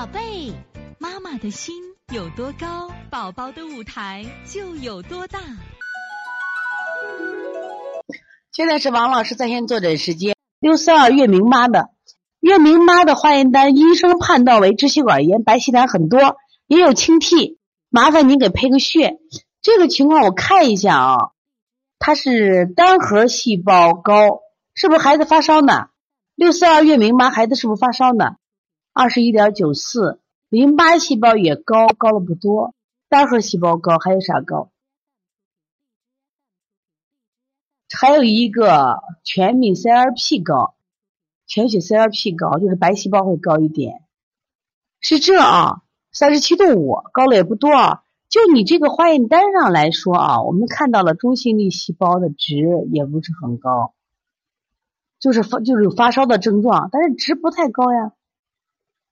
宝贝，妈妈的心有多高，宝宝的舞台就有多大。现在是王老师在线坐诊时间。六四二月明妈的，月明妈的化验单，医生判断为支气管炎，白细痰很多，也有清涕，麻烦您给配个穴。这个情况我看一下啊，它是单核细胞高，是不是孩子发烧呢？六四二月明妈，孩子是不是发烧呢？二十一点九四，淋巴细胞也高，高了不多，单核细胞高，还有啥高？还有一个全敏 CRP 高，全血 CRP 高，就是白细胞会高一点，是这啊，三十七度五，高了也不多啊。就你这个化验单上来说啊，我们看到了中性粒细胞的值也不是很高，就是发就是有发烧的症状，但是值不太高呀。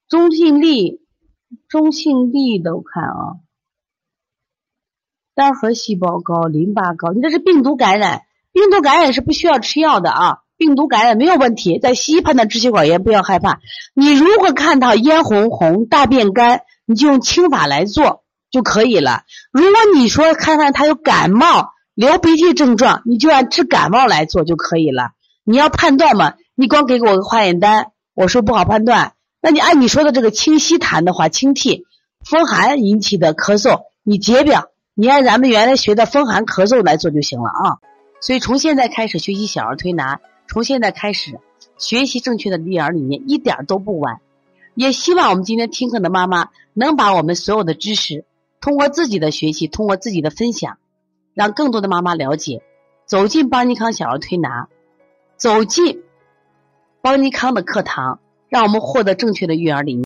中性粒，中性粒的我看啊，单核细胞高，淋巴高，你这是病毒感染。病毒感染是不需要吃药的啊，病毒感染没有问题，在西医判断支气管炎不要害怕。你如果看到咽红红、大便干，你就用清法来做就可以了。如果你说看看他有感冒、流鼻涕症状，你就按治感冒来做就可以了。你要判断嘛，你光给我个化验单，我说不好判断。那你按你说的这个清稀痰的话，清涕、风寒引起的咳嗽，你解表，你按咱们原来学的风寒咳嗽来做就行了啊。所以从现在开始学习小儿推拿，从现在开始学习正确的育儿理念，一点都不晚。也希望我们今天听课的妈妈能把我们所有的知识，通过自己的学习，通过自己的分享，让更多的妈妈了解，走进邦尼康小儿推拿，走进邦尼康的课堂，让我们获得正确的育儿理念。